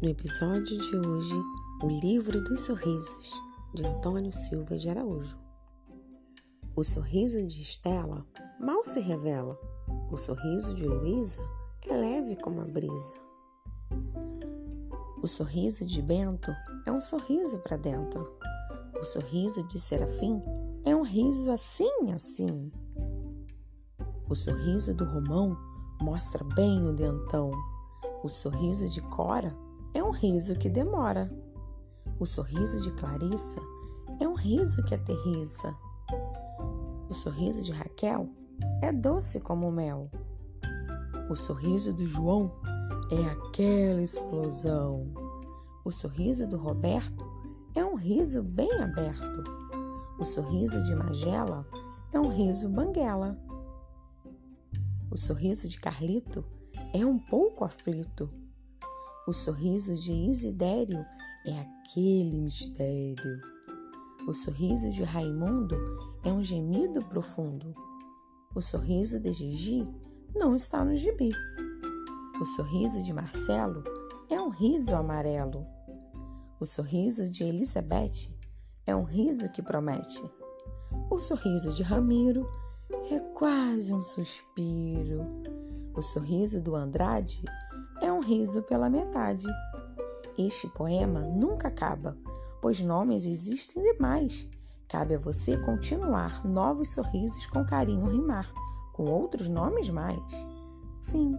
No episódio de hoje, o Livro dos Sorrisos, de Antônio Silva de Araújo. O sorriso de Estela mal se revela, o sorriso de Luísa é leve como a brisa. O sorriso de Bento é um sorriso para dentro. O sorriso de Serafim é um riso assim, assim. O sorriso do Romão mostra bem o dentão. O sorriso de Cora é um riso que demora. O sorriso de Clarissa é um riso que aterriza. O sorriso de Raquel é doce como mel. O sorriso do João é aquela explosão. O sorriso do Roberto é um riso bem aberto. O sorriso de Magela é um riso banguela. O sorriso de Carlito é um pouco aflito. O sorriso de Isidério é aquele mistério. O sorriso de Raimundo é um gemido profundo. O sorriso de Gigi não está no gibi. O sorriso de Marcelo é um riso amarelo. O sorriso de Elizabeth é um riso que promete. O sorriso de Ramiro é quase um suspiro. O sorriso do Andrade é um riso pela metade. Este poema nunca acaba, pois nomes existem demais. Cabe a você continuar novos sorrisos com carinho rimar, com outros nomes mais. Fim.